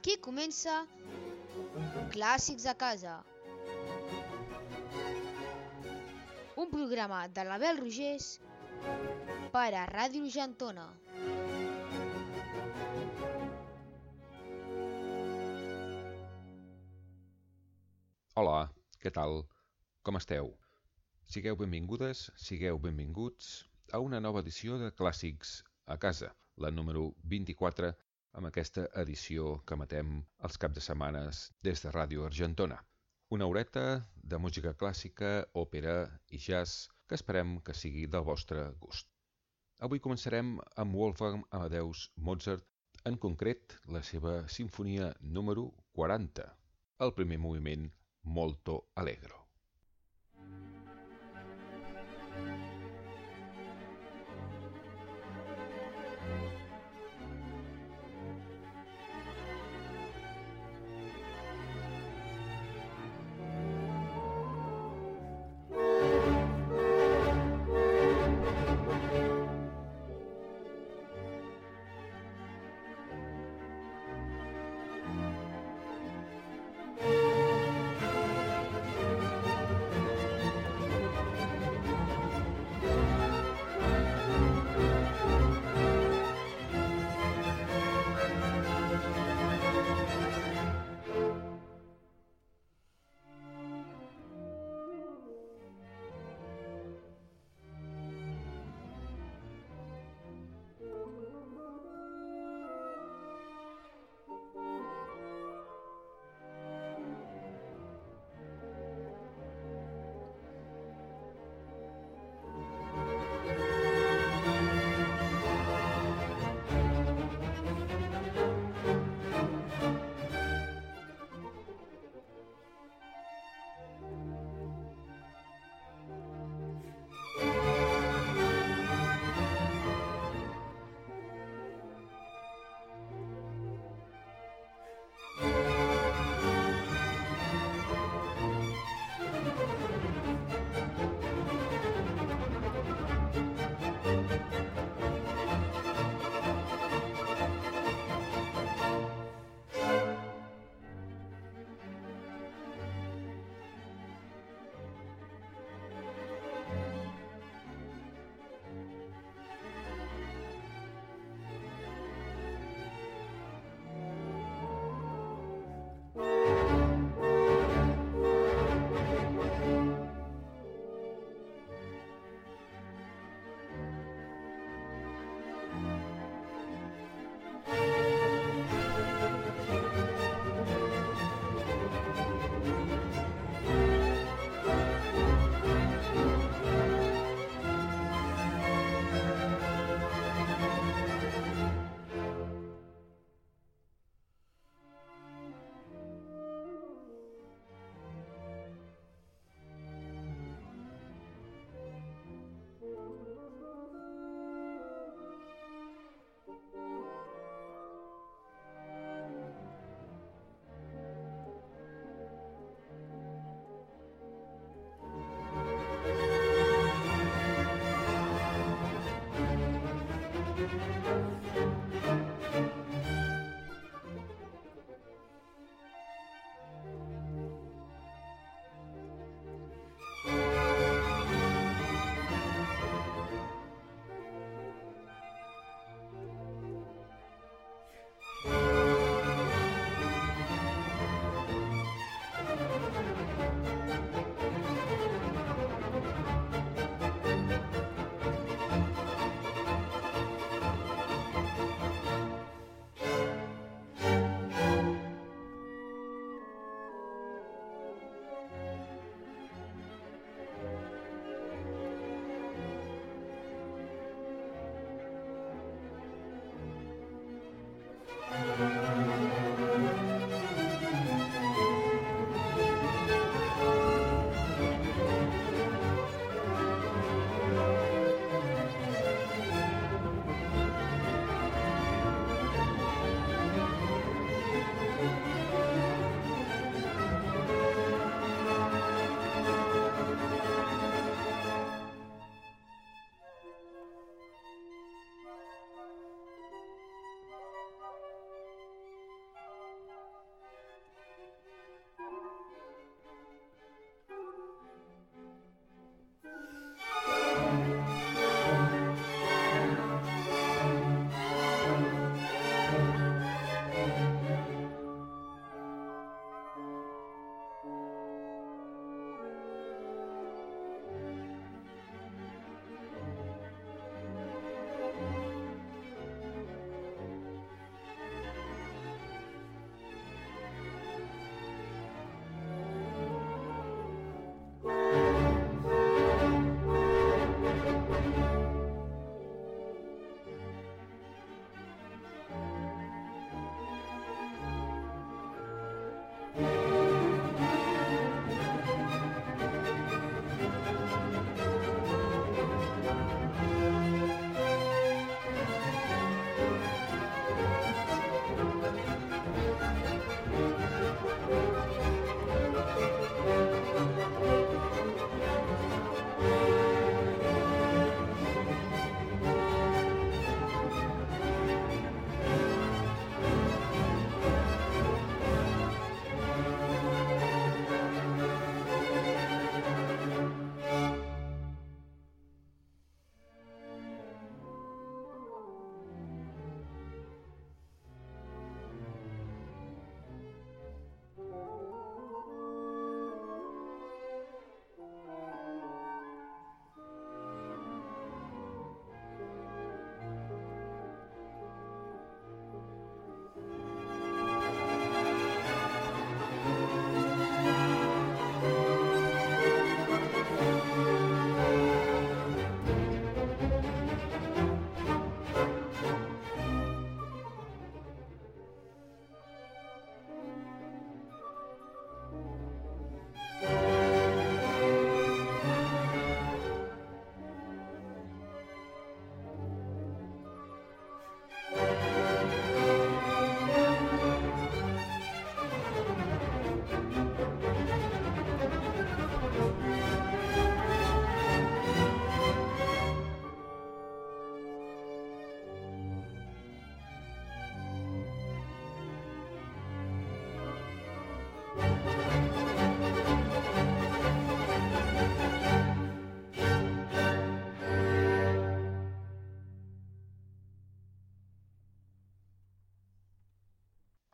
Aquí comença Clàssics a casa. Un programa de l'Abel Rogés per a Ràdio Argentona. Hola, què tal? Com esteu? Sigueu benvingudes, sigueu benvinguts a una nova edició de Clàssics a casa, la número 24, amb aquesta edició que matem els caps de setmanes des de Ràdio Argentona. Una horeta de música clàssica, òpera i jazz que esperem que sigui del vostre gust. Avui començarem amb Wolfgang Amadeus Mozart, en concret la seva sinfonia número 40, el primer moviment molto allegro.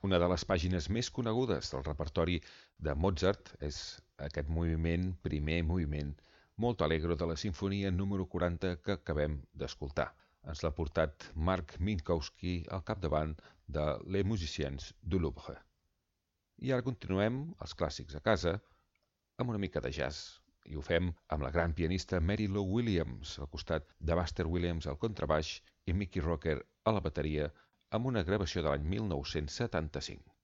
Una de les pàgines més conegudes del repertori de Mozart és aquest moviment, primer moviment, molt alegro de la sinfonia número 40 que acabem d'escoltar. Ens l'ha portat Marc Minkowski al capdavant de Les Musiciens du Louvre. I ara continuem, els clàssics a casa, amb una mica de jazz. I ho fem amb la gran pianista Mary Lou Williams, al costat de Buster Williams al contrabaix i Mickey Rocker a la bateria, amb una gravació de l'any 1975.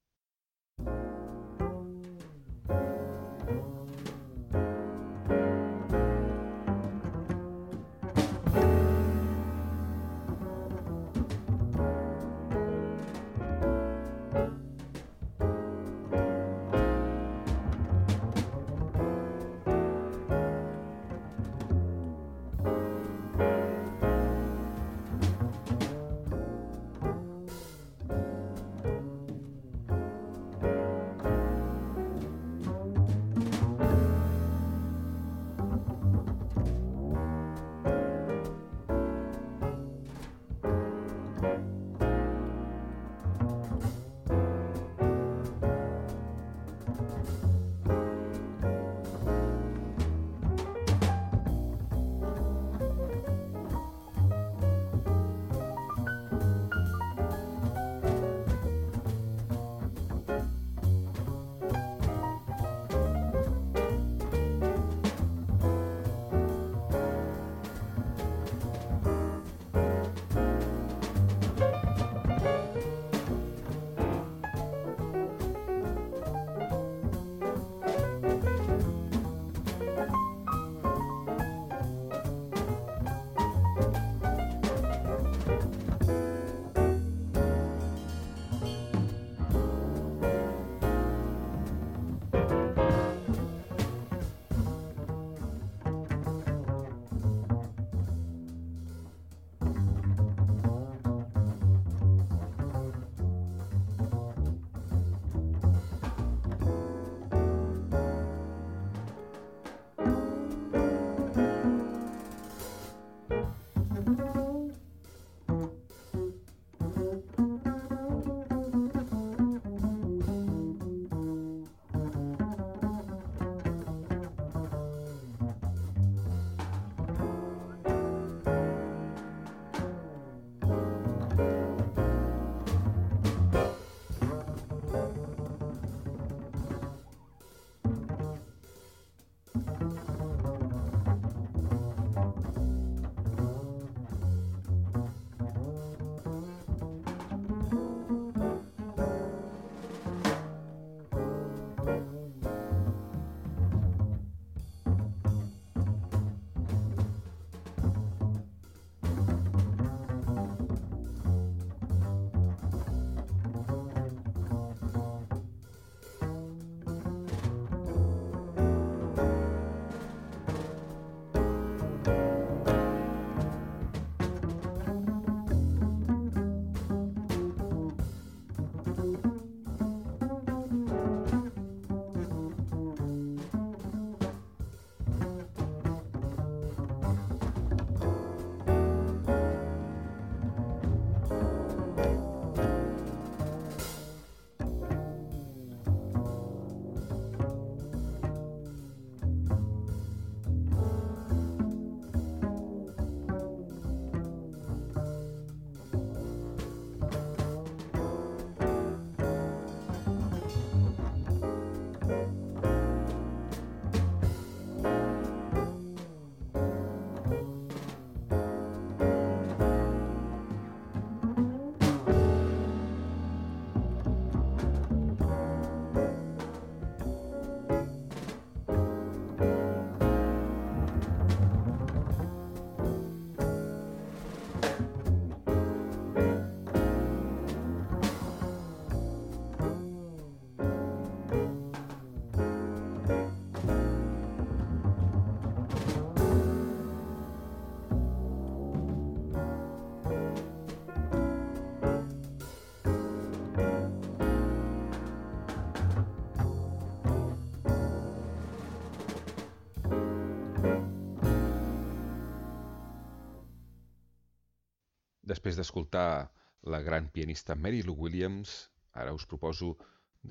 Després d'escoltar la gran pianista Mary Lou Williams, Ara us proposo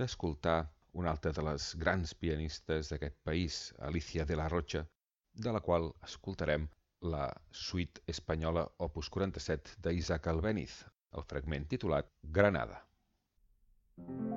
d'escoltar una altra de les grans pianistes d'aquest país, Alicia de la Rocha, de la qual escoltarem la suite espanyola opus 47 d'Isaac Albéniz, el fragment titulat Granada. Thank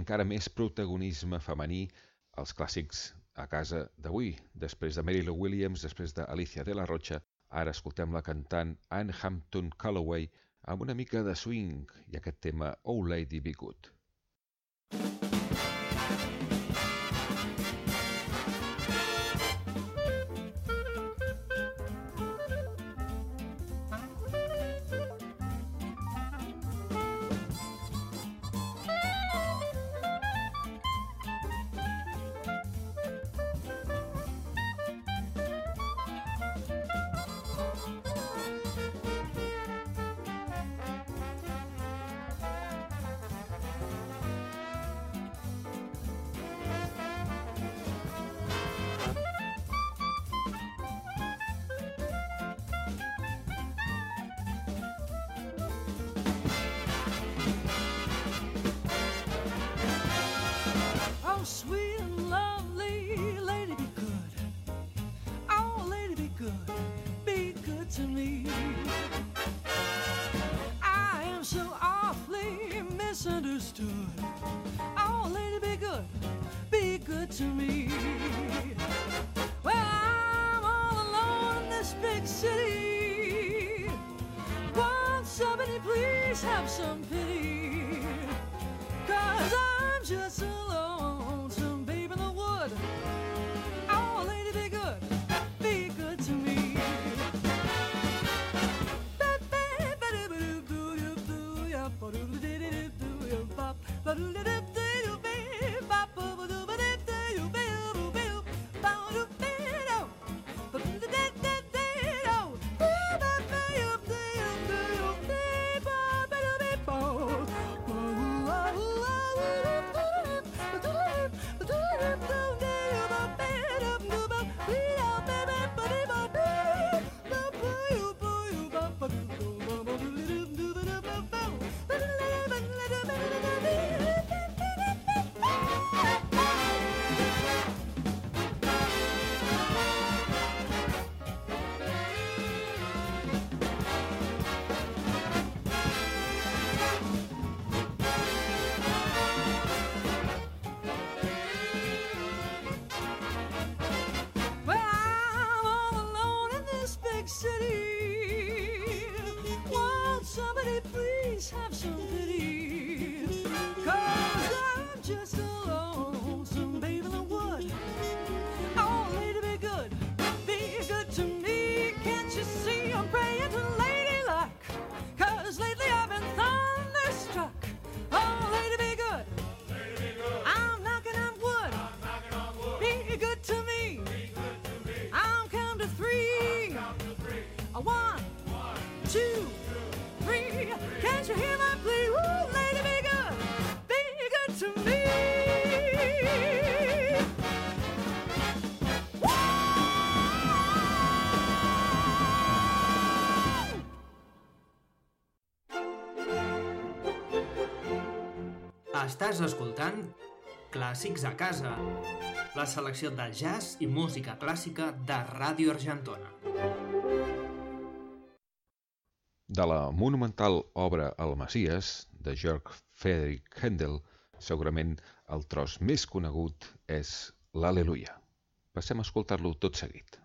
encara més protagonisme femení als clàssics a casa d'avui. Després de Mary Lou Williams, després d'Alicia de la Rocha, ara escoltem la cantant Anne Hampton Calloway amb una mica de swing i aquest tema Oh Lady Be Good. please have some pity. Cause I'm just a Estàs escoltant Clàssics a casa, la selecció de jazz i música clàssica de Ràdio Argentona. De la monumental obra El Messies, de Georg Friedrich Händel, segurament el tros més conegut és l'Aleluia. Passem a escoltar-lo tot seguit.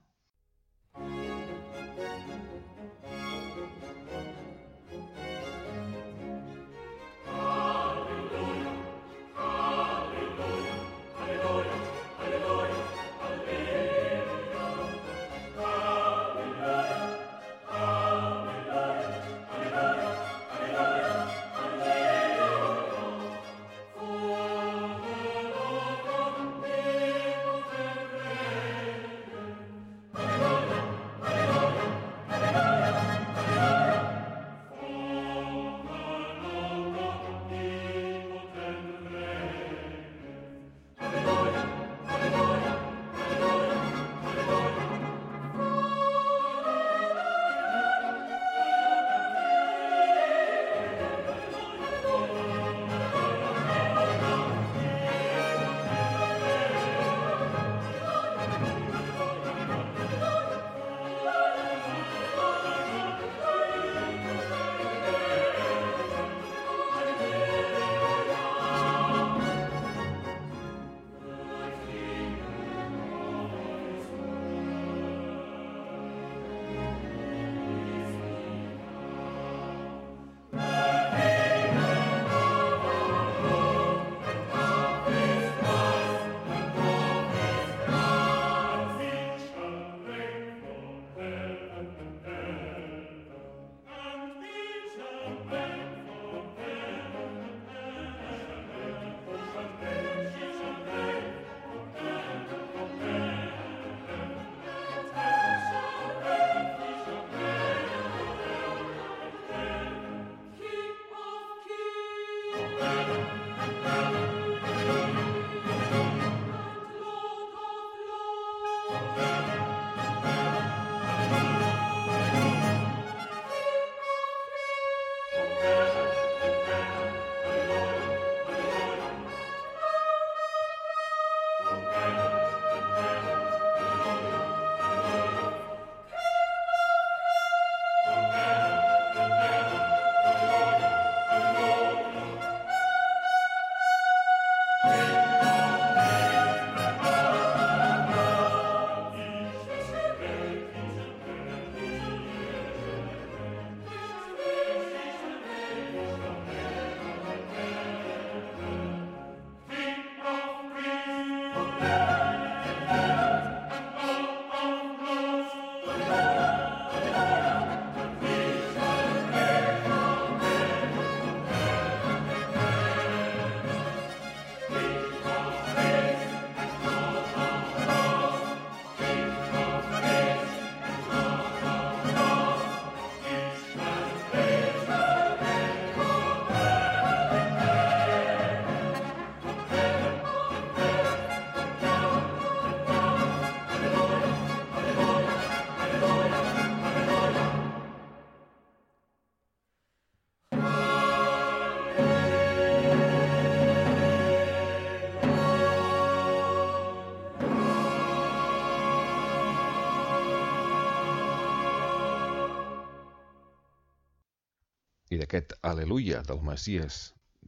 D'aquest Aleluia del Messies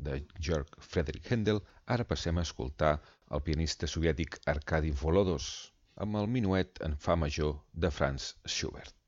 de Georg Friedrich Händel, ara passem a escoltar el pianista soviètic Arkady Volodos amb el minuet en fa major de Franz Schubert.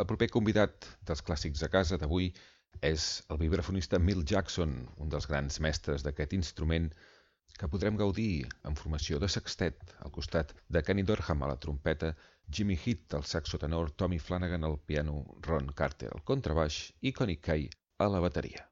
El proper convidat dels clàssics a casa d'avui és el vibrafonista Mill Jackson, un dels grans mestres d'aquest instrument que podrem gaudir en formació de sextet al costat de Kenny Dorham a la trompeta, Jimmy Heath al saxo tenor, Tommy Flanagan al piano, Ron Carter al contrabaix i Connie Kay a la bateria.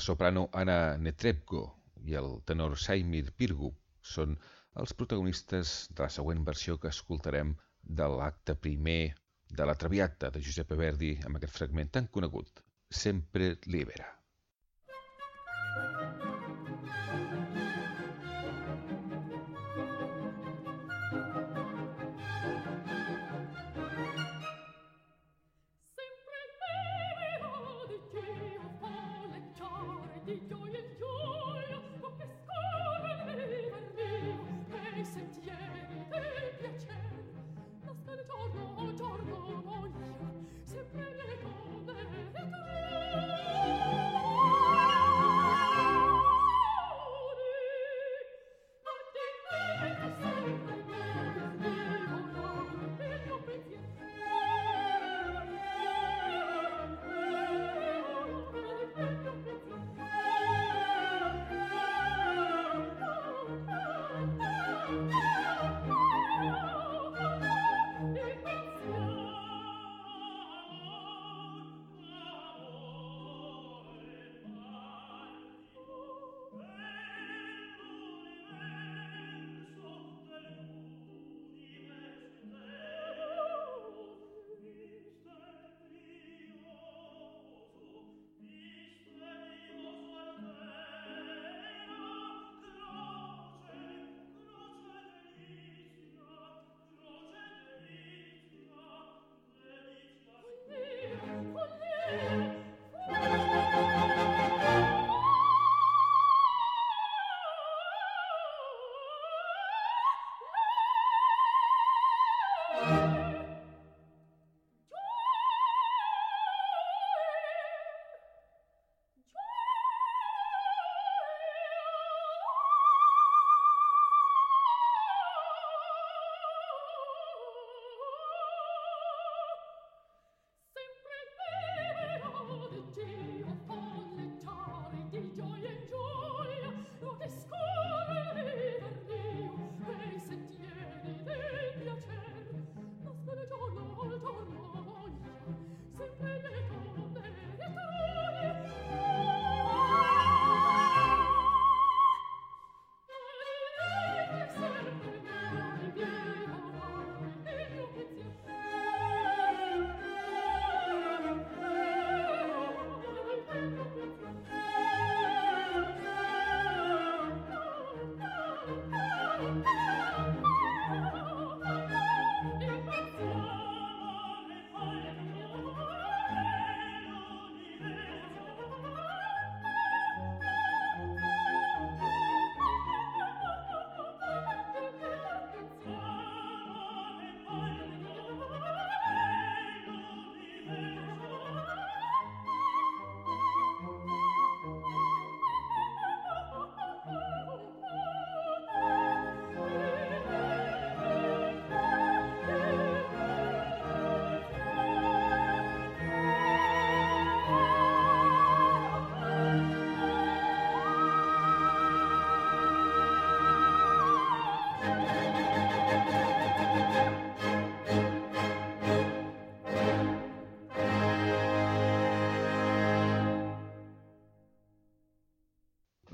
Soprano Anna Netrebko i el tenor Saimir Pirgu són els protagonistes de la següent versió que escoltarem de l'acte primer de la Traviata de Giuseppe Verdi amb aquest fragment tan conegut, Sempre Libera.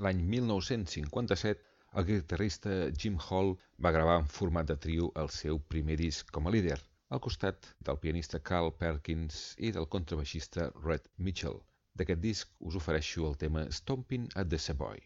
L'any 1957, el guitarrista Jim Hall va gravar en format de trio el seu primer disc com a líder, al costat del pianista Carl Perkins i del contrabaixista Red Mitchell. D'aquest disc us ofereixo el tema Stomping at the Savoy.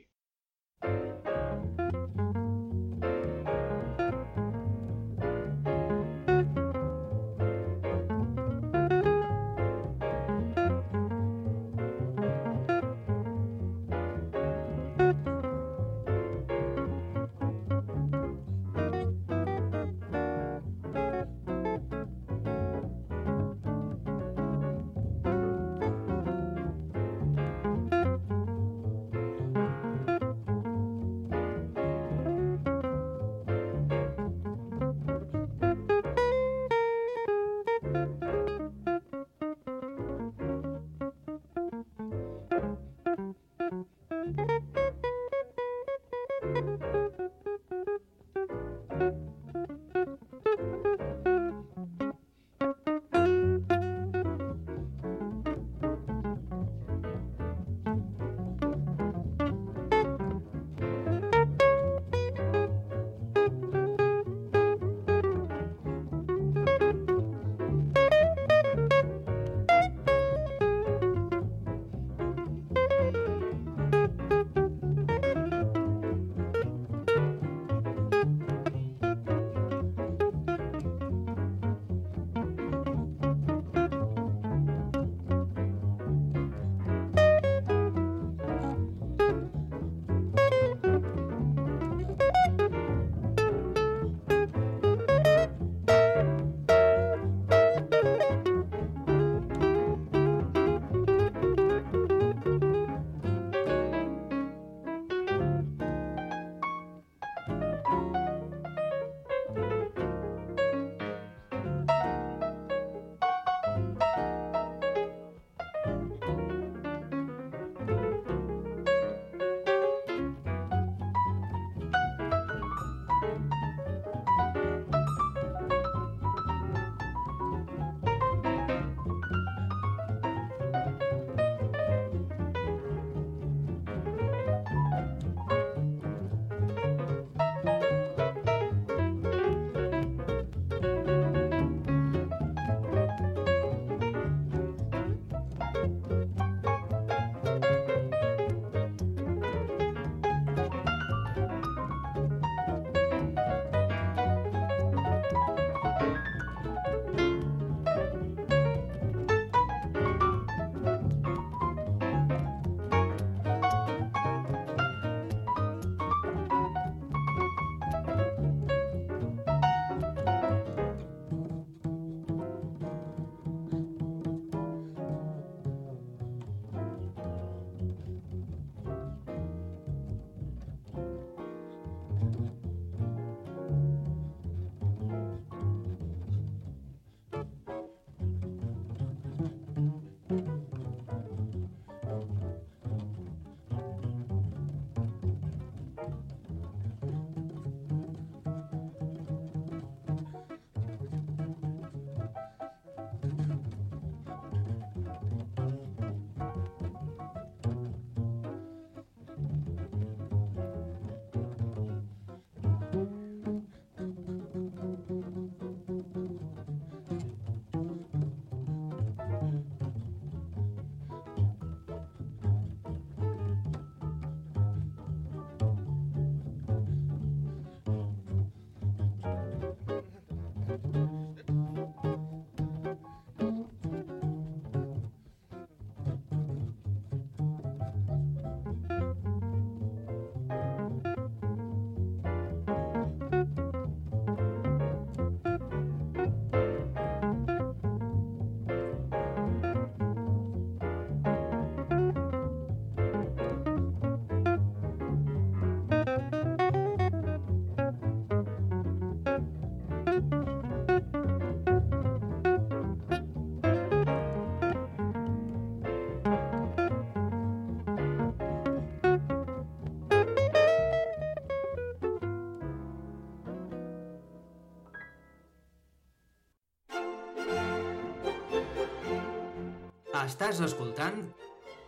Estàs escoltant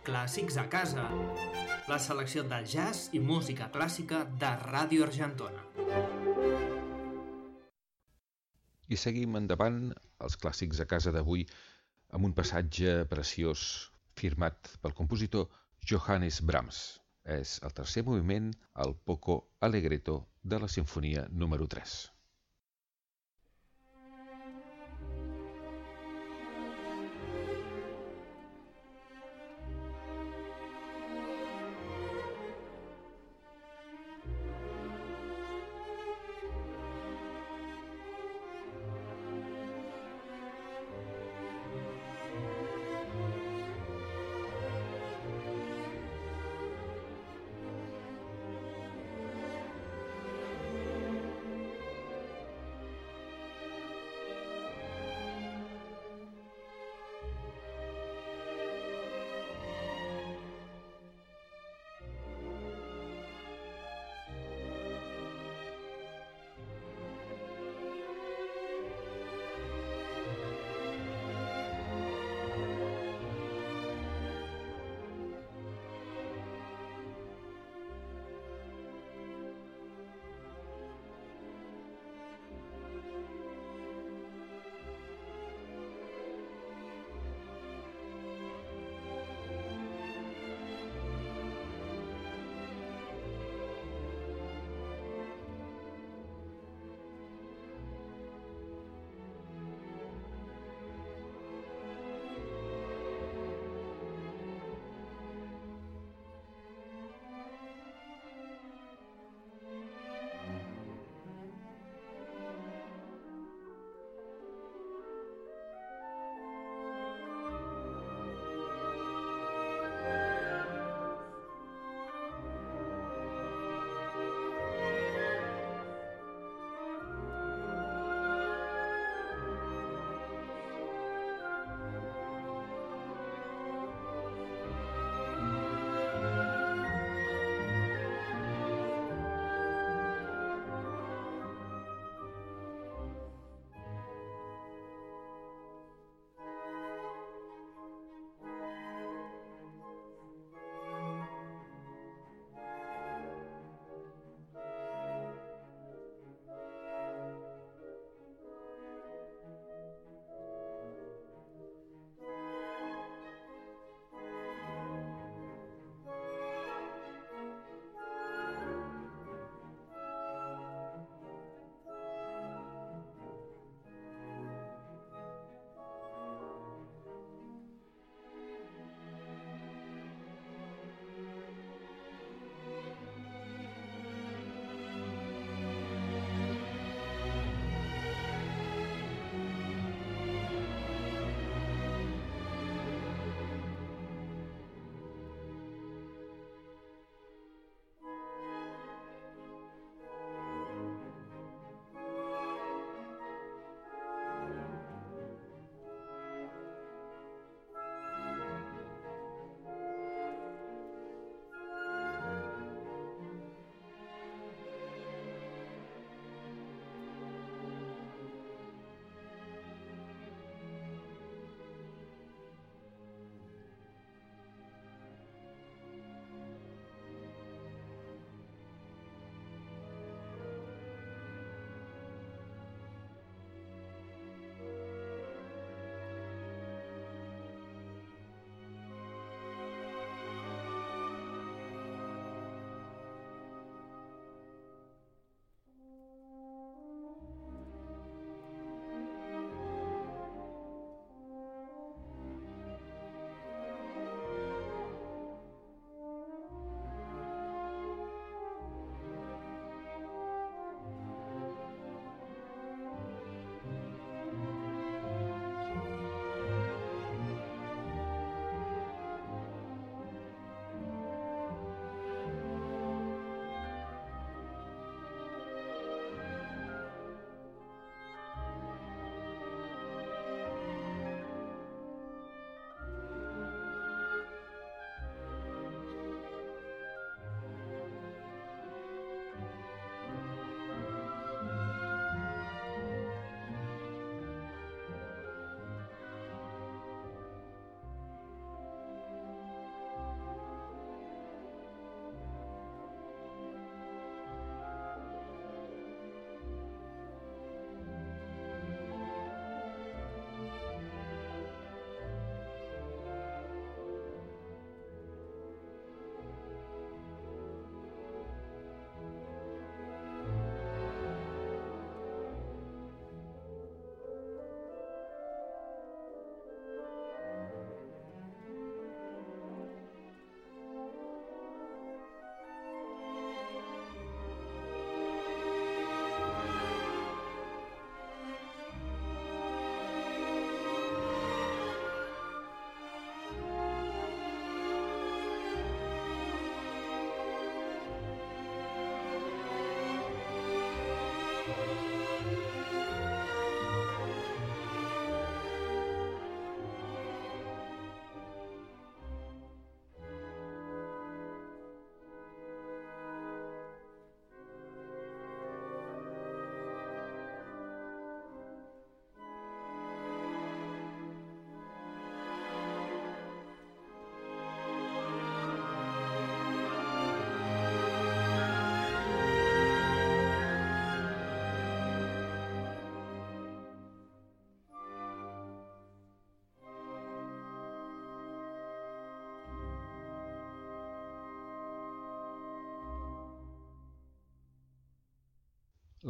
Clàssics a casa, la selecció de jazz i música clàssica de Ràdio Argentona. I seguim endavant els clàssics a casa d'avui amb un passatge preciós firmat pel compositor Johannes Brahms. És el tercer moviment, el Poco Allegretto de la Sinfonia número 3.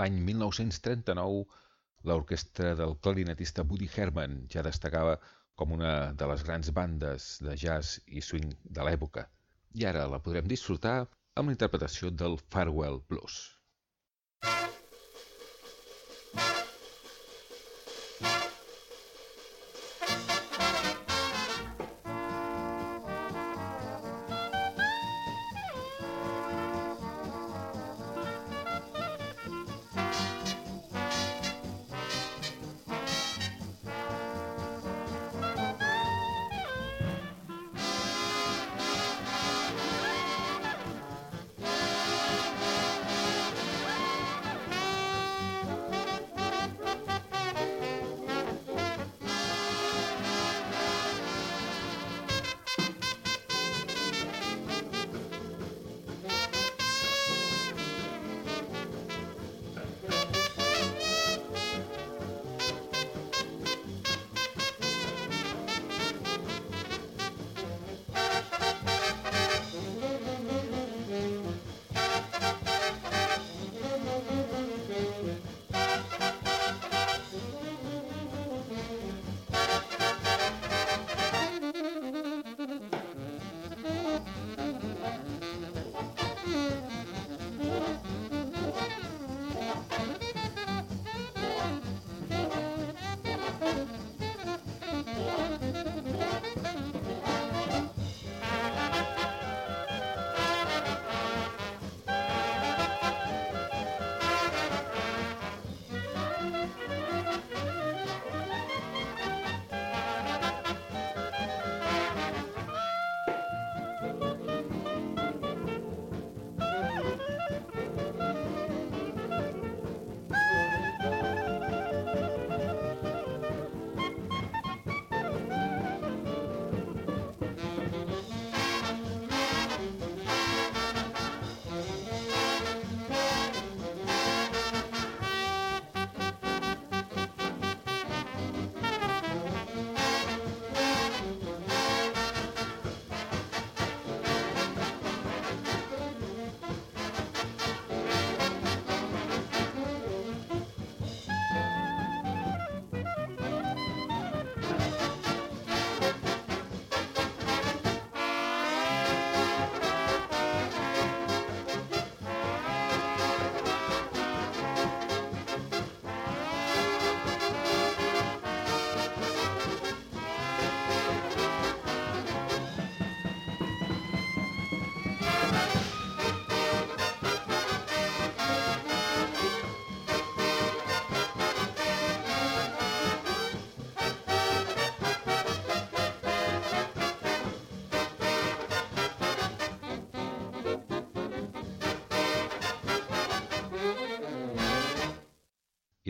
L'any 1939, l'orquestra del clarinetista Woody Herman ja destacava com una de les grans bandes de jazz i swing de l'època. I ara la podrem disfrutar amb la interpretació del Farewell Blues.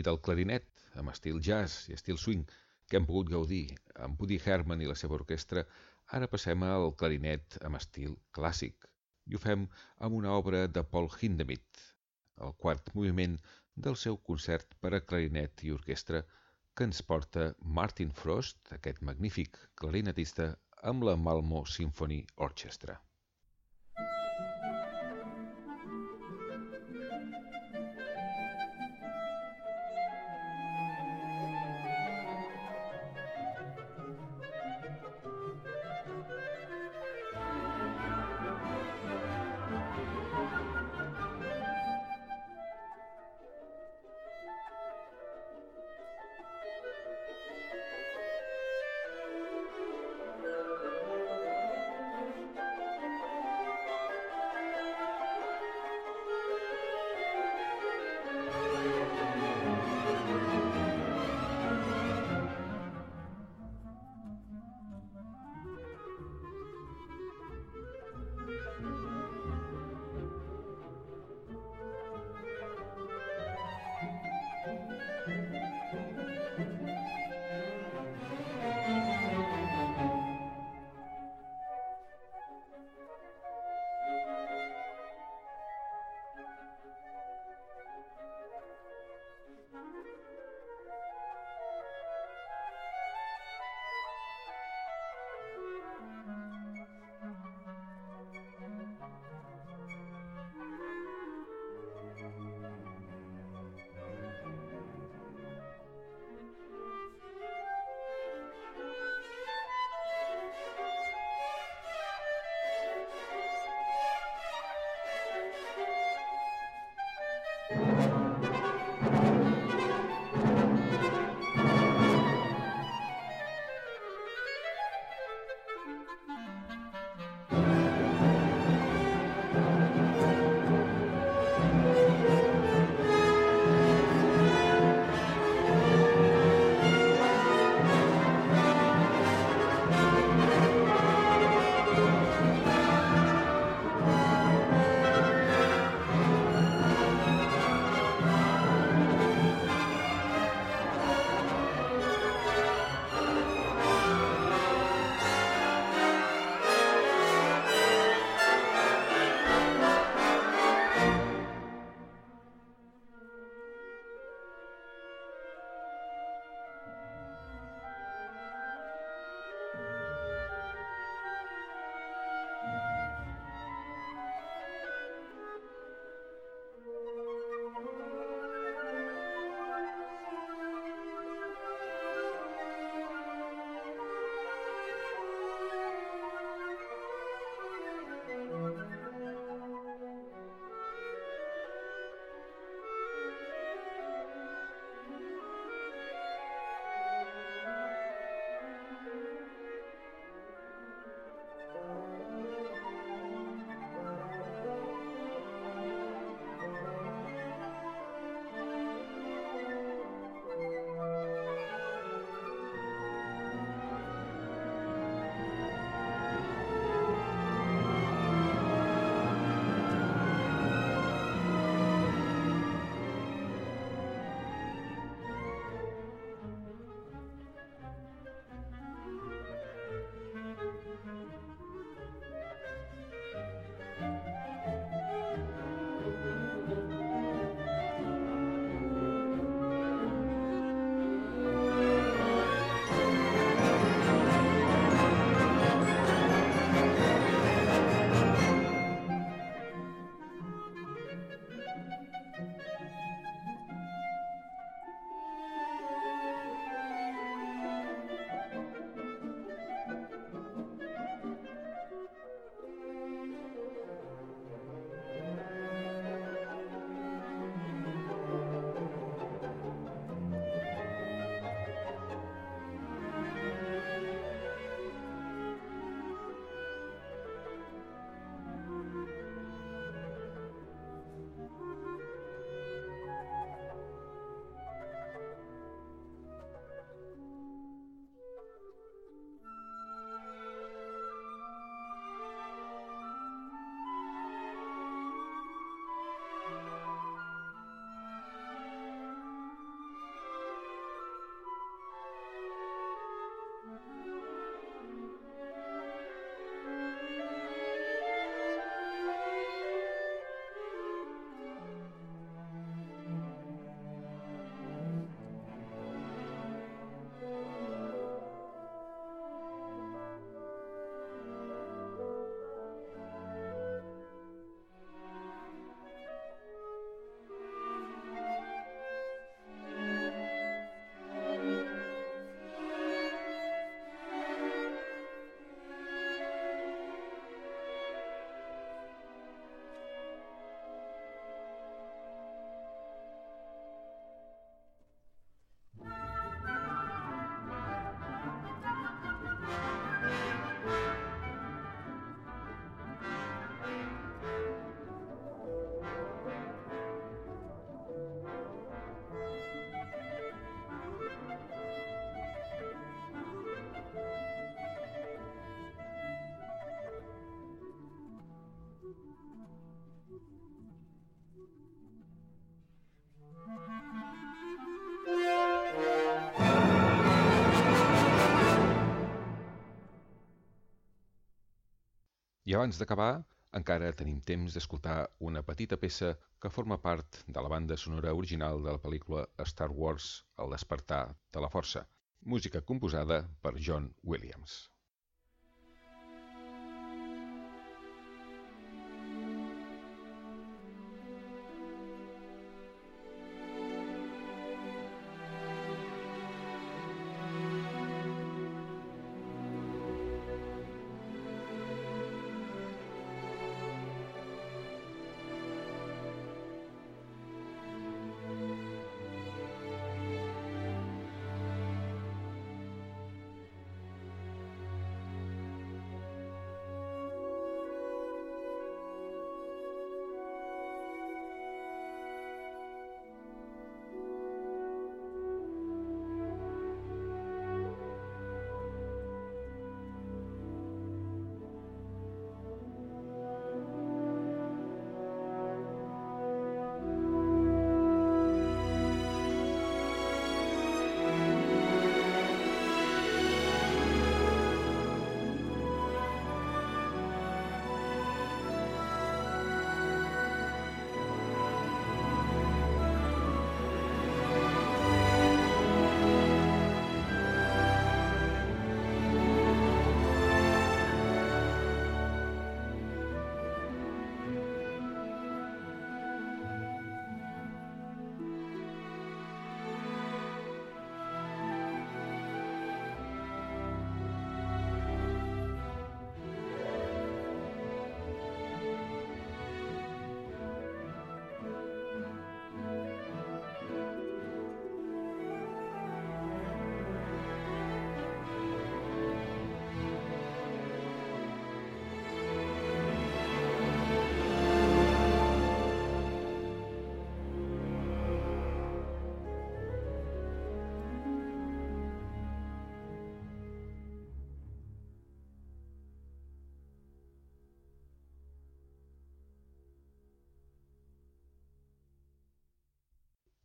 Del clarinet, amb estil jazz i estil swing, que hem pogut gaudir amb Woody Herman i la seva orquestra, ara passem al clarinet amb estil clàssic. I ho fem amb una obra de Paul Hindemith, el quart moviment del seu concert per a clarinet i orquestra que ens porta Martin Frost, aquest magnífic clarinetista, amb la Malmo Symphony Orchestra. Abans d'acabar, encara tenim temps d'escoltar una petita peça que forma part de la banda sonora original de la pel·lícula Star Wars El despertar de la força, música composada per John Williams.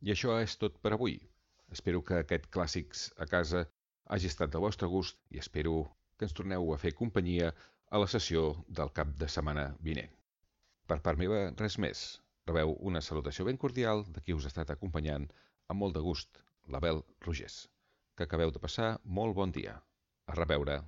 I això és tot per avui. Espero que aquest Clàssics a casa hagi estat del vostre gust i espero que ens torneu a fer companyia a la sessió del cap de setmana vinent. Per part meva, res més. Rebeu una salutació ben cordial de qui us ha estat acompanyant amb molt de gust, l'Abel Rogés. Que acabeu de passar molt bon dia. A reveure.